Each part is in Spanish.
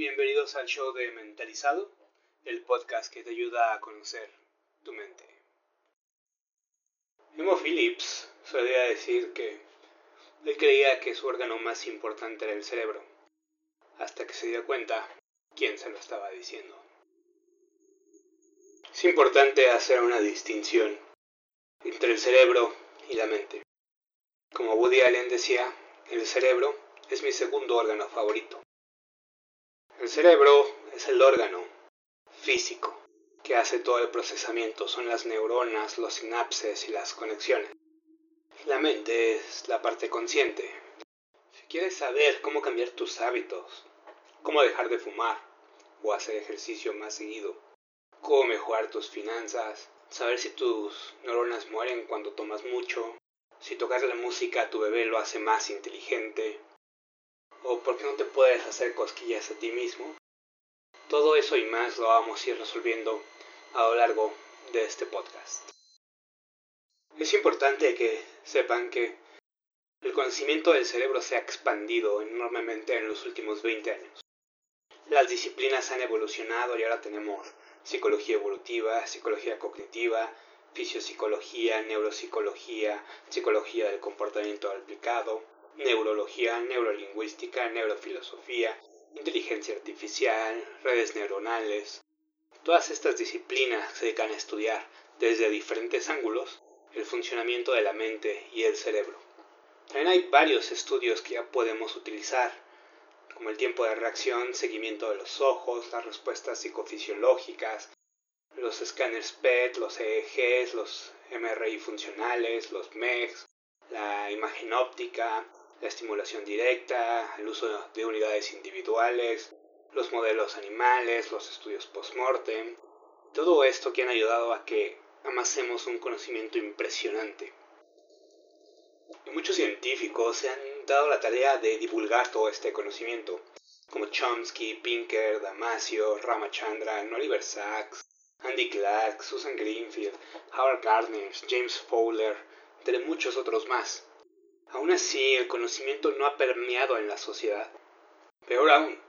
Bienvenidos al show de Mentalizado, el podcast que te ayuda a conocer tu mente. Emo Phillips solía decir que él creía que su órgano más importante era el cerebro, hasta que se dio cuenta quién se lo estaba diciendo. Es importante hacer una distinción entre el cerebro y la mente. Como Woody Allen decía, el cerebro es mi segundo órgano favorito. El cerebro es el órgano físico que hace todo el procesamiento, son las neuronas, los sinapses y las conexiones. La mente es la parte consciente. Si quieres saber cómo cambiar tus hábitos, cómo dejar de fumar o hacer ejercicio más seguido, cómo mejorar tus finanzas, saber si tus neuronas mueren cuando tomas mucho, si tocar la música a tu bebé lo hace más inteligente, o por qué no te puedes hacer cosquillas a ti mismo. Todo eso y más lo vamos a ir resolviendo a lo largo de este podcast. Es importante que sepan que el conocimiento del cerebro se ha expandido enormemente en los últimos 20 años. Las disciplinas han evolucionado y ahora tenemos psicología evolutiva, psicología cognitiva, fisiopsicología, neuropsicología, psicología del comportamiento aplicado, neurología, neurolingüística, neurofilosofía, inteligencia artificial, redes neuronales. Todas estas disciplinas se dedican a estudiar desde diferentes ángulos el funcionamiento de la mente y el cerebro. También hay varios estudios que ya podemos utilizar, como el tiempo de reacción, seguimiento de los ojos, las respuestas psicofisiológicas, los escáneres PET, los EEGs, los MRI funcionales, los MEGs, la imagen óptica, la estimulación directa, el uso de unidades individuales, los modelos animales, los estudios post-mortem, todo esto que han ayudado a que amasemos un conocimiento impresionante. Muchos científicos se han dado la tarea de divulgar todo este conocimiento, como Chomsky, Pinker, Damasio, Ramachandran, Oliver Sacks, Andy Clark, Susan Greenfield, Howard Gardner, James Fowler, entre muchos otros más. Aún así, el conocimiento no ha permeado en la sociedad. Peor aún,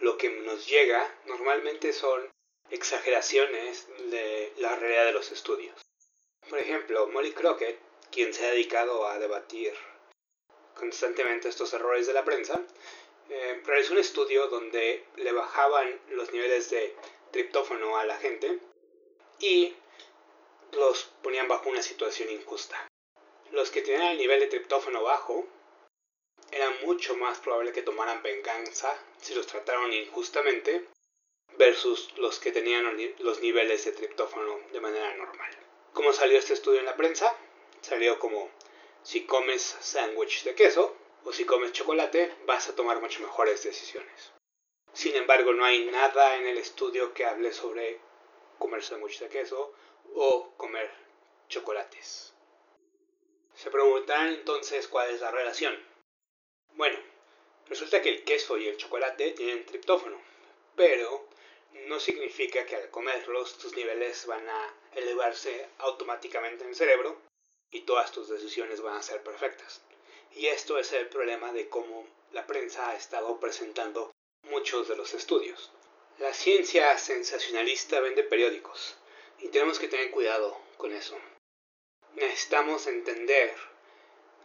lo que nos llega normalmente son exageraciones de la realidad de los estudios. Por ejemplo, Molly Crockett, quien se ha dedicado a debatir constantemente estos errores de la prensa, eh, realizó un estudio donde le bajaban los niveles de triptófano a la gente y los ponían bajo una situación injusta los que tenían el nivel de triptófano bajo era mucho más probable que tomaran venganza si los trataron injustamente versus los que tenían los niveles de triptófano de manera normal. ¿Cómo salió este estudio en la prensa? Salió como si comes sándwich de queso o si comes chocolate vas a tomar mucho mejores decisiones. Sin embargo, no hay nada en el estudio que hable sobre comer sándwich de queso o comer chocolates. Se preguntarán entonces cuál es la relación. Bueno, resulta que el queso y el chocolate tienen triptófano, pero no significa que al comerlos tus niveles van a elevarse automáticamente en el cerebro y todas tus decisiones van a ser perfectas. Y esto es el problema de cómo la prensa ha estado presentando muchos de los estudios. La ciencia sensacionalista vende periódicos y tenemos que tener cuidado con eso necesitamos entender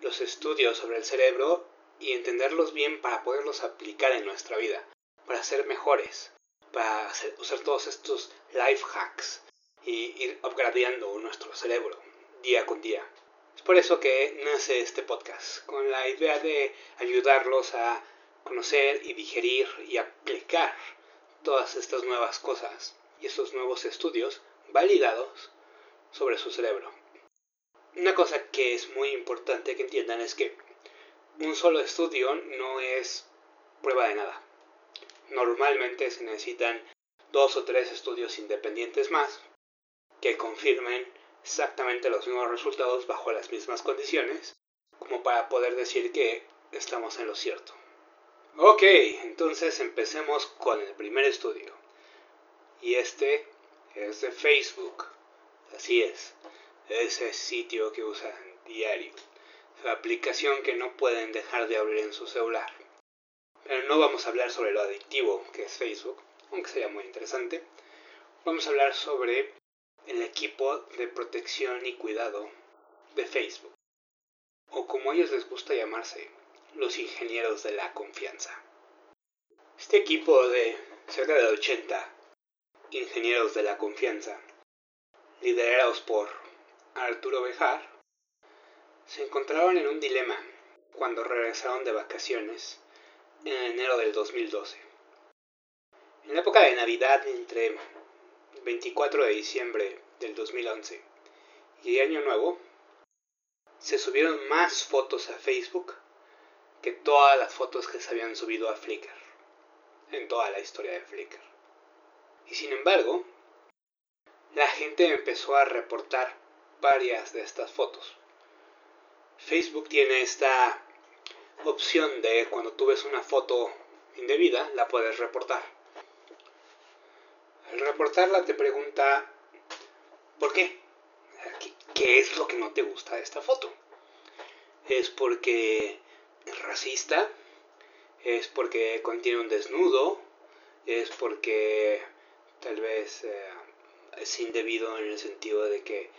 los estudios sobre el cerebro y entenderlos bien para poderlos aplicar en nuestra vida, para ser mejores, para usar todos estos life hacks y ir upgradeando nuestro cerebro día con día. Es por eso que nace este podcast, con la idea de ayudarlos a conocer y digerir y aplicar todas estas nuevas cosas y estos nuevos estudios validados sobre su cerebro. Una cosa que es muy importante que entiendan es que un solo estudio no es prueba de nada. Normalmente se necesitan dos o tres estudios independientes más que confirmen exactamente los mismos resultados bajo las mismas condiciones como para poder decir que estamos en lo cierto. Ok, entonces empecemos con el primer estudio. Y este es de Facebook. Así es ese sitio que usan diario, su aplicación que no pueden dejar de abrir en su celular. Pero no vamos a hablar sobre lo adictivo que es Facebook, aunque sería muy interesante. Vamos a hablar sobre el equipo de protección y cuidado de Facebook, o como a ellos les gusta llamarse, los ingenieros de la confianza. Este equipo de cerca de 80 ingenieros de la confianza, liderados por Arturo Bejar, se encontraron en un dilema cuando regresaron de vacaciones en enero del 2012. En la época de Navidad entre 24 de diciembre del 2011 y Año Nuevo, se subieron más fotos a Facebook que todas las fotos que se habían subido a Flickr, en toda la historia de Flickr. Y sin embargo, la gente empezó a reportar varias de estas fotos. Facebook tiene esta opción de cuando tú ves una foto indebida, la puedes reportar. Al reportarla te pregunta, ¿por qué? ¿Qué es lo que no te gusta de esta foto? ¿Es porque es racista? ¿Es porque contiene un desnudo? ¿Es porque tal vez eh, es indebido en el sentido de que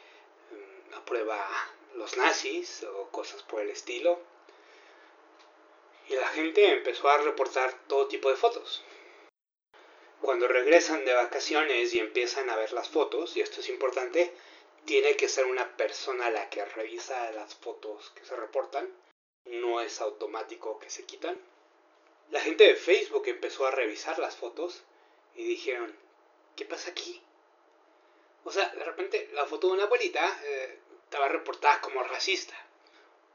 mm, aprueba los nazis o cosas por el estilo? Y la gente empezó a reportar todo tipo de fotos. Cuando regresan de vacaciones y empiezan a ver las fotos, y esto es importante, tiene que ser una persona la que revisa las fotos que se reportan, no es automático que se quitan. La gente de Facebook empezó a revisar las fotos y dijeron, ¿qué pasa aquí? O sea, de repente la foto de una abuelita eh, estaba reportada como racista.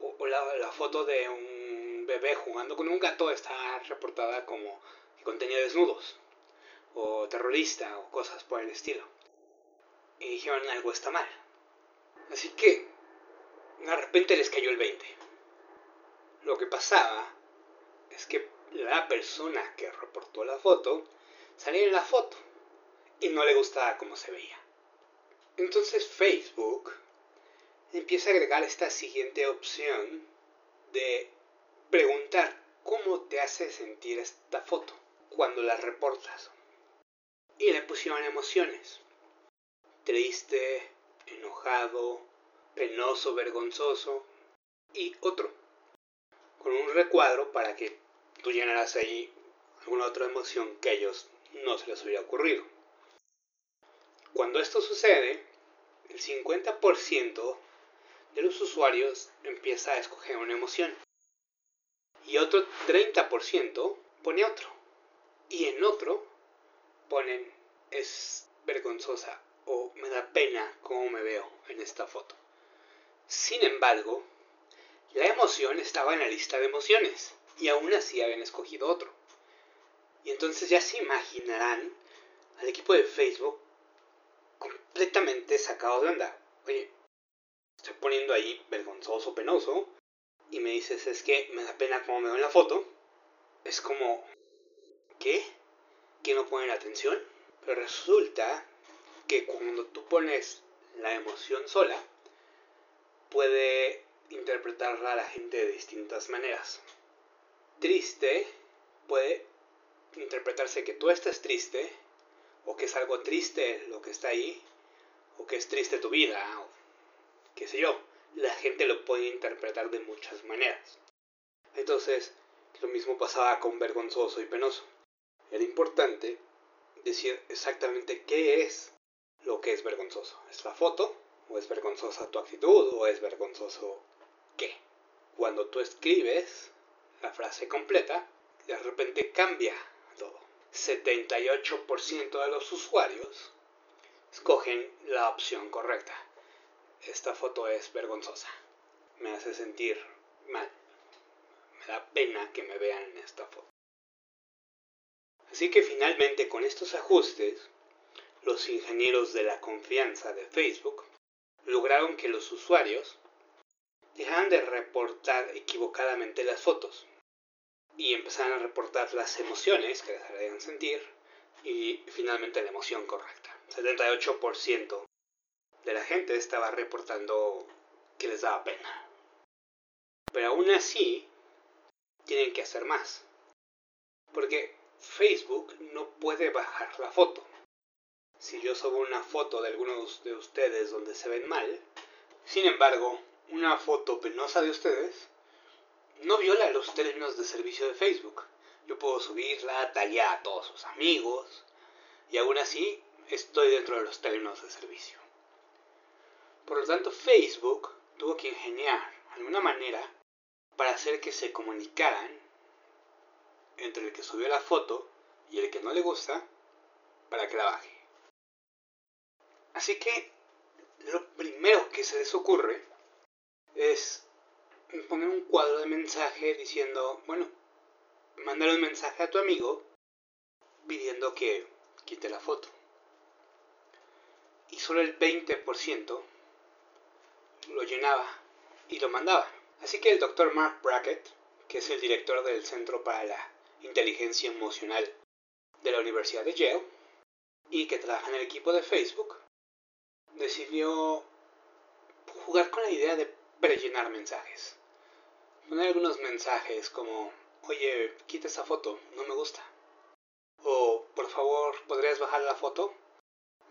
O, la, la, foto de un bebé jugando con un gato estaba reportada como que contenía desnudos. O terrorista o cosas por el estilo y dijeron algo está mal. Así que de repente les cayó el 20. Lo que pasaba es que la persona que reportó la foto salía en la foto y no le gustaba cómo se veía. Entonces Facebook empieza a agregar esta siguiente opción de preguntar cómo te hace sentir esta foto cuando la reportas. Y le pusieron emociones triste, enojado, penoso, vergonzoso y otro, con un recuadro para que tú llenaras ahí alguna otra emoción que a ellos no se les hubiera ocurrido. Cuando esto sucede, el 50% de los usuarios empieza a escoger una emoción y otro 30% pone otro y en otro ponen es vergonzosa o me da pena cómo me veo en esta foto. Sin embargo, la emoción estaba en la lista de emociones y aún así habían escogido otro. Y entonces ya se imaginarán al equipo de Facebook completamente sacado de onda. Oye, estoy poniendo ahí vergonzoso, penoso, y me dices es que me da pena cómo me veo en la foto. Es como, ¿qué? ¿Que no ponen atención? Pero resulta que cuando tú pones la emoción sola, puede interpretarla a la gente de distintas maneras. Triste puede interpretarse que tú estás triste, o que es algo triste lo que está ahí, o que es triste tu vida, o qué sé yo. La gente lo puede interpretar de muchas maneras. Entonces, lo mismo pasaba con vergonzoso y penoso. Era importante decir exactamente qué es lo que es vergonzoso. ¿Es la foto? ¿O es vergonzosa tu actitud? ¿O es vergonzoso qué? Cuando tú escribes la frase completa, de repente cambia. 78% de los usuarios escogen la opción correcta. Esta foto es vergonzosa. Me hace sentir mal. Me da pena que me vean en esta foto. Así que finalmente con estos ajustes los ingenieros de la confianza de Facebook lograron que los usuarios dejaran de reportar equivocadamente las fotos y empezaran a reportar las emociones que les harían sentir y finalmente la emoción correcta. 78% de la gente estaba reportando que les daba pena. Pero aún así, tienen que hacer más. Porque Facebook no puede bajar la foto. Si yo subo una foto de algunos de ustedes donde se ven mal, sin embargo, una foto penosa de ustedes no viola los términos de servicio de Facebook. Yo puedo subirla, tallar a todos sus amigos y aún así estoy dentro de los términos de servicio. Por lo tanto, Facebook tuvo que ingeniar alguna manera para hacer que se comunicaran entre el que subió la foto y el que no le gusta para que la baje. Así que lo primero que se les ocurre es poner un cuadro de mensaje diciendo, bueno, mandar un mensaje a tu amigo pidiendo que quite la foto. Y solo el 20% lo llenaba y lo mandaba. Así que el doctor Mark Brackett, que es el director del Centro para la Inteligencia Emocional de la Universidad de Yale y que trabaja en el equipo de Facebook, decidió jugar con la idea de prellenar mensajes. Poner algunos mensajes como, oye, quita esa foto, no me gusta. O, por favor, ¿podrías bajar la foto?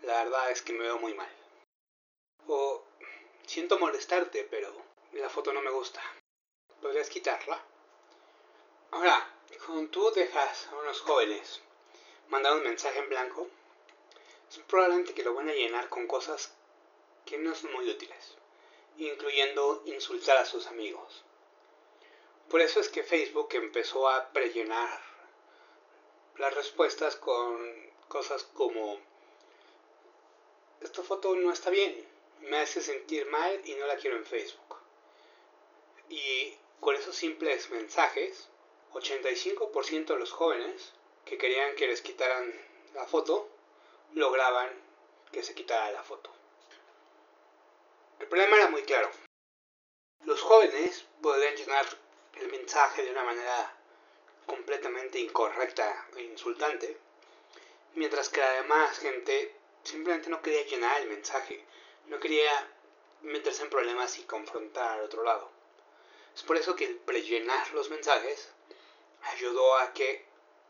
La verdad es que me veo muy mal. O, siento molestarte, pero la foto no me gusta. ¿Podrías quitarla? Ahora, cuando tú dejas a unos jóvenes mandar un mensaje en blanco, es probablemente que lo van a llenar con cosas que no son muy útiles, incluyendo insultar a sus amigos. Por eso es que Facebook empezó a prellenar las respuestas con cosas como esta foto no está bien, me hace sentir mal y no la quiero en Facebook. Y con esos simples mensajes, 85% de los jóvenes que querían que les quitaran la foto, lograban que se quitara la foto. El problema era muy claro. Los jóvenes podrían llenar el mensaje de una manera completamente incorrecta e insultante, mientras que la demás gente simplemente no quería llenar el mensaje, no quería meterse en problemas y confrontar al otro lado. Es por eso que el prellenar los mensajes ayudó a que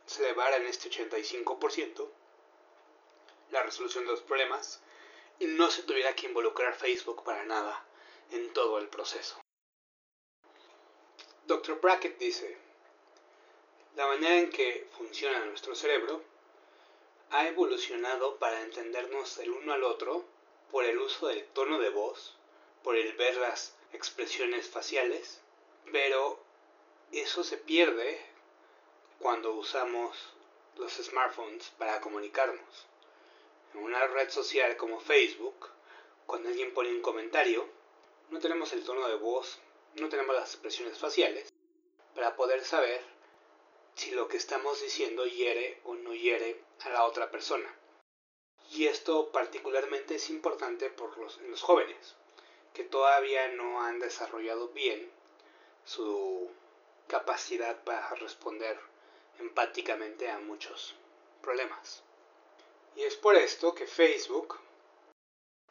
se elevara en este 85% la resolución de los problemas y no se tuviera que involucrar Facebook para nada en todo el proceso. Dr. Brackett dice, la manera en que funciona nuestro cerebro ha evolucionado para entendernos el uno al otro por el uso del tono de voz, por el ver las expresiones faciales, pero eso se pierde cuando usamos los smartphones para comunicarnos. En una red social como Facebook, cuando alguien pone un comentario, no tenemos el tono de voz, no tenemos las expresiones faciales para poder saber si lo que estamos diciendo hiere o no hiere a la otra persona. Y esto particularmente es importante por los, en los jóvenes, que todavía no han desarrollado bien su capacidad para responder empáticamente a muchos problemas. Y es por esto que Facebook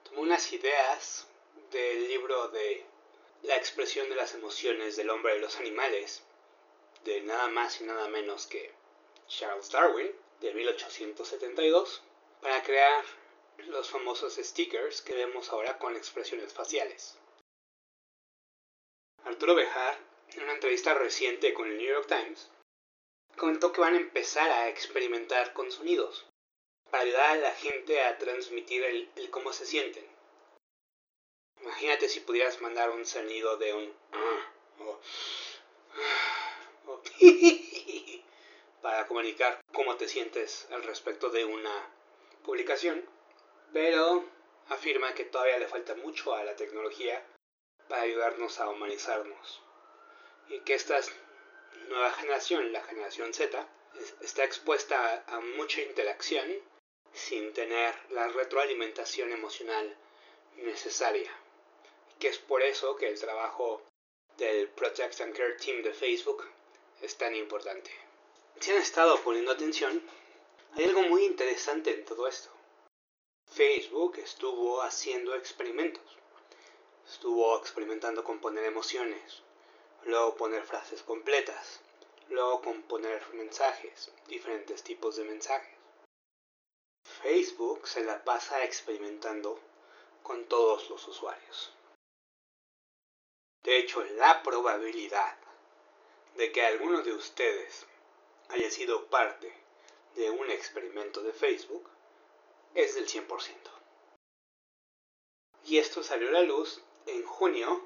tomó unas ideas del libro de La expresión de las emociones del hombre y los animales, de nada más y nada menos que Charles Darwin, de 1872, para crear los famosos stickers que vemos ahora con expresiones faciales. Arturo Bejar, en una entrevista reciente con el New York Times, comentó que van a empezar a experimentar con sonidos para ayudar a la gente a transmitir el, cómo se sienten. Imagínate si pudieras mandar un sonido de un para comunicar cómo te sientes al respecto de una publicación, pero afirma que todavía le falta mucho a la tecnología para ayudarnos a humanizarnos y que esta nueva generación, la generación Z, está expuesta a mucha interacción sin tener la retroalimentación emocional necesaria. Que es por eso que el trabajo del Protect and Care Team de Facebook es tan importante. Si han estado poniendo atención, hay algo muy interesante en todo esto. Facebook estuvo haciendo experimentos. Estuvo experimentando con poner emociones, luego poner frases completas, luego componer mensajes, diferentes tipos de mensajes. Facebook se la pasa experimentando con todos los usuarios. De hecho, la probabilidad de que alguno de ustedes haya sido parte de un experimento de Facebook es del 100%. Y esto salió a la luz en junio,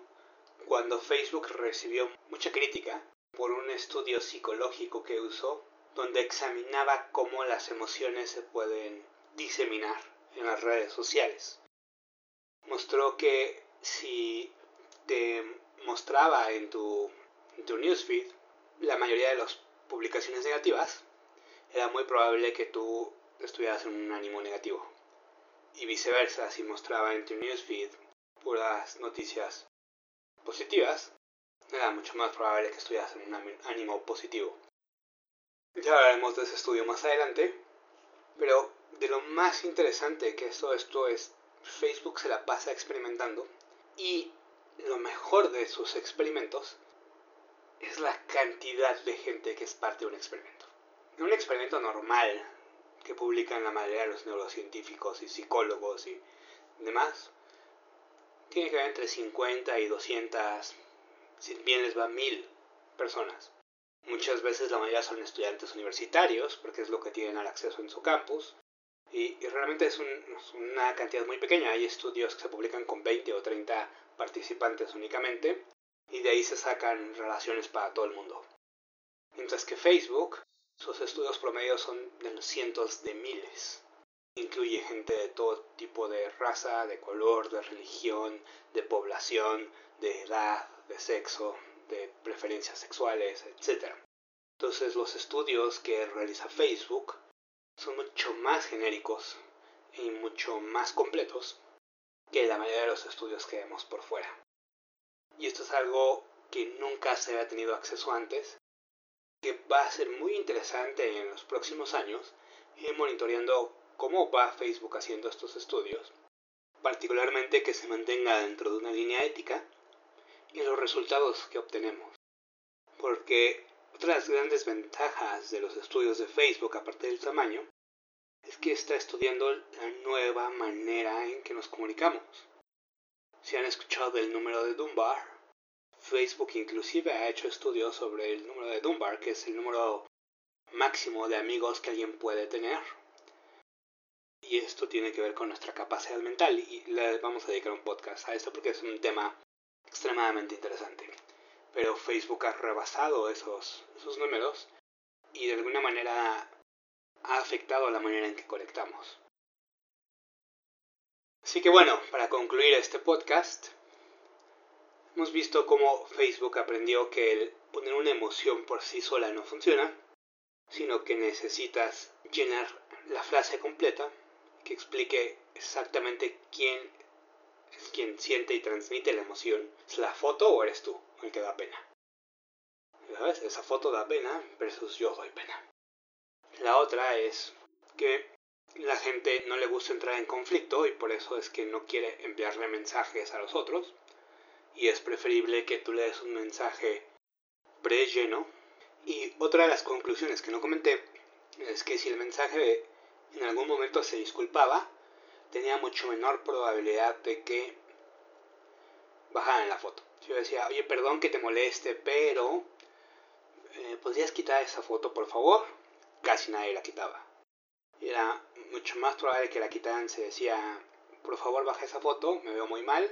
cuando Facebook recibió mucha crítica por un estudio psicológico que usó, donde examinaba cómo las emociones se pueden diseminar en las redes sociales. Mostró que si te mostraba en tu, en tu newsfeed la mayoría de las publicaciones negativas, era muy probable que tú estuvieras en un ánimo negativo. Y viceversa, si mostraba en tu newsfeed puras noticias positivas, era mucho más probable que estuvieras en un ánimo positivo. Ya hablaremos de ese estudio más adelante, pero de lo más interesante que esto, esto es, Facebook se la pasa experimentando y lo mejor de sus experimentos es la cantidad de gente que es parte de un experimento. En un experimento normal que publican la mayoría de los neurocientíficos y psicólogos y demás, tiene que haber entre 50 y 200, si bien les va mil personas. Muchas veces la mayoría son estudiantes universitarios, porque es lo que tienen al acceso en su campus. Y, realmente es, una cantidad muy pequeña. Hay estudios que se publican con 20 o 30 participantes únicamente. Y de ahí se sacan relaciones para todo el mundo. Mientras que Facebook, sus estudios promedios son de los cientos de miles. Incluye gente de todo tipo de raza, de color, de religión, de población, de edad, de sexo, de preferencias sexuales, etc. Entonces los estudios que realiza Facebook son mucho más genéricos y mucho más completos que la mayoría de los estudios que vemos por fuera. Y esto es algo que nunca se había tenido acceso antes, que va a ser muy interesante en los próximos años ir monitoreando cómo va Facebook haciendo estos estudios, particularmente que se mantenga dentro de una línea ética y los resultados que obtenemos. Porque otra de las grandes ventajas de los estudios de Facebook, aparte del tamaño, es que está estudiando la nueva manera en que nos comunicamos. Si han escuchado del número de Dunbar, Facebook inclusive ha hecho estudios sobre el número de Dunbar, que es el número máximo de amigos que alguien puede tener. Y esto tiene que ver con nuestra capacidad mental y le vamos a dedicar un podcast a esto porque es un tema extremadamente interesante. Pero Facebook ha rebasado esos números y de alguna manera ha afectado la manera en que conectamos. Así que bueno, para concluir este podcast, hemos visto cómo Facebook aprendió que el poner una emoción por sí sola no funciona, sino que necesitas llenar la frase completa que explique exactamente quién es quien siente y transmite la emoción. ¿Es la foto o eres tú el que da pena? ¿Sabes? Esa foto da pena versus yo doy pena. La otra es que la gente no le gusta entrar en conflicto y por eso es que no quiere enviarle mensajes a los otros. Y es preferible que tú le des un mensaje pre-lleno. Y otra de las conclusiones que no comenté es que si el mensaje en algún momento se disculpaba, tenía mucho menor probabilidad de que bajaran la foto. Si yo decía, oye, perdón que te moleste, pero eh, ¿podrías quitar esa foto, por favor? Casi nadie la quitaba. Era mucho más probable que la quitaran se decía, por favor, baja esa foto, me veo muy mal,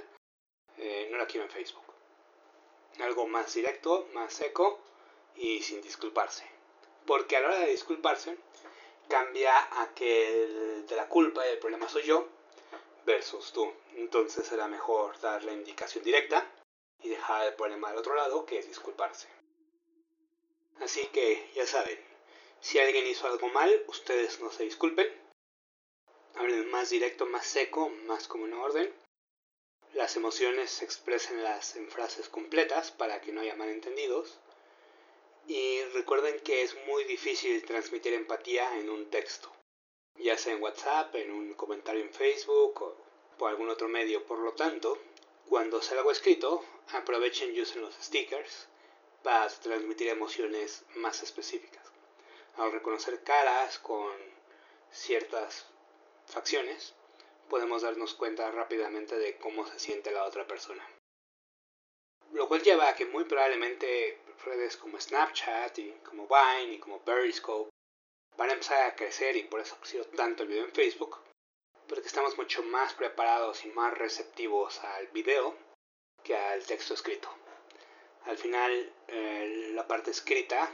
eh, no la quiero en Facebook. Algo más directo, más seco y sin disculparse. Porque a la hora de disculparse, cambia a que el de la culpa y el problema soy yo versus tú. Entonces será mejor dar la indicación directa y dejar el problema al otro lado que es disculparse. Así que ya saben, si alguien hizo algo mal, ustedes no se disculpen. Hablen más directo, más seco, más como una orden. Las emociones se expresen en frases completas para que no haya malentendidos. Y recuerden que es muy difícil transmitir empatía en un texto, ya sea en WhatsApp, en un comentario en Facebook o por algún otro medio. Por lo tanto, cuando sea algo escrito, aprovechen y usen los stickers para transmitir emociones más específicas. Al reconocer caras con ciertas facciones, podemos darnos cuenta rápidamente de cómo se siente la otra persona. Lo cual lleva a que muy probablemente redes como Snapchat y como Vine y como Periscope van a empezar a crecer y por eso sido tanto el video en Facebook, porque estamos mucho más preparados y más receptivos al video que al texto escrito. Al final, eh, la parte escrita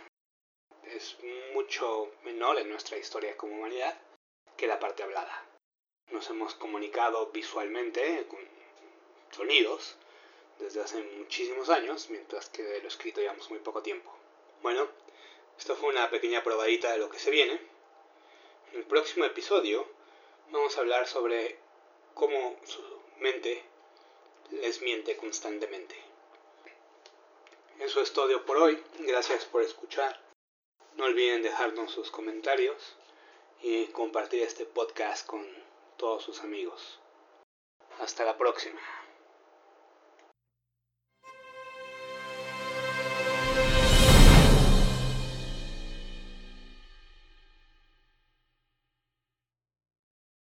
es mucho menor en nuestra historia como humanidad que la parte hablada. Nos hemos comunicado visualmente con sonidos desde hace muchísimos años, mientras que de lo escrito llevamos muy poco tiempo. Bueno, esto fue una pequeña probadita de lo que se viene. En el próximo episodio vamos a hablar sobre cómo su mente les miente constantemente. Eso es todo por hoy. Gracias por escuchar. No olviden dejarnos sus comentarios y compartir este podcast con todos sus amigos. Hasta la próxima.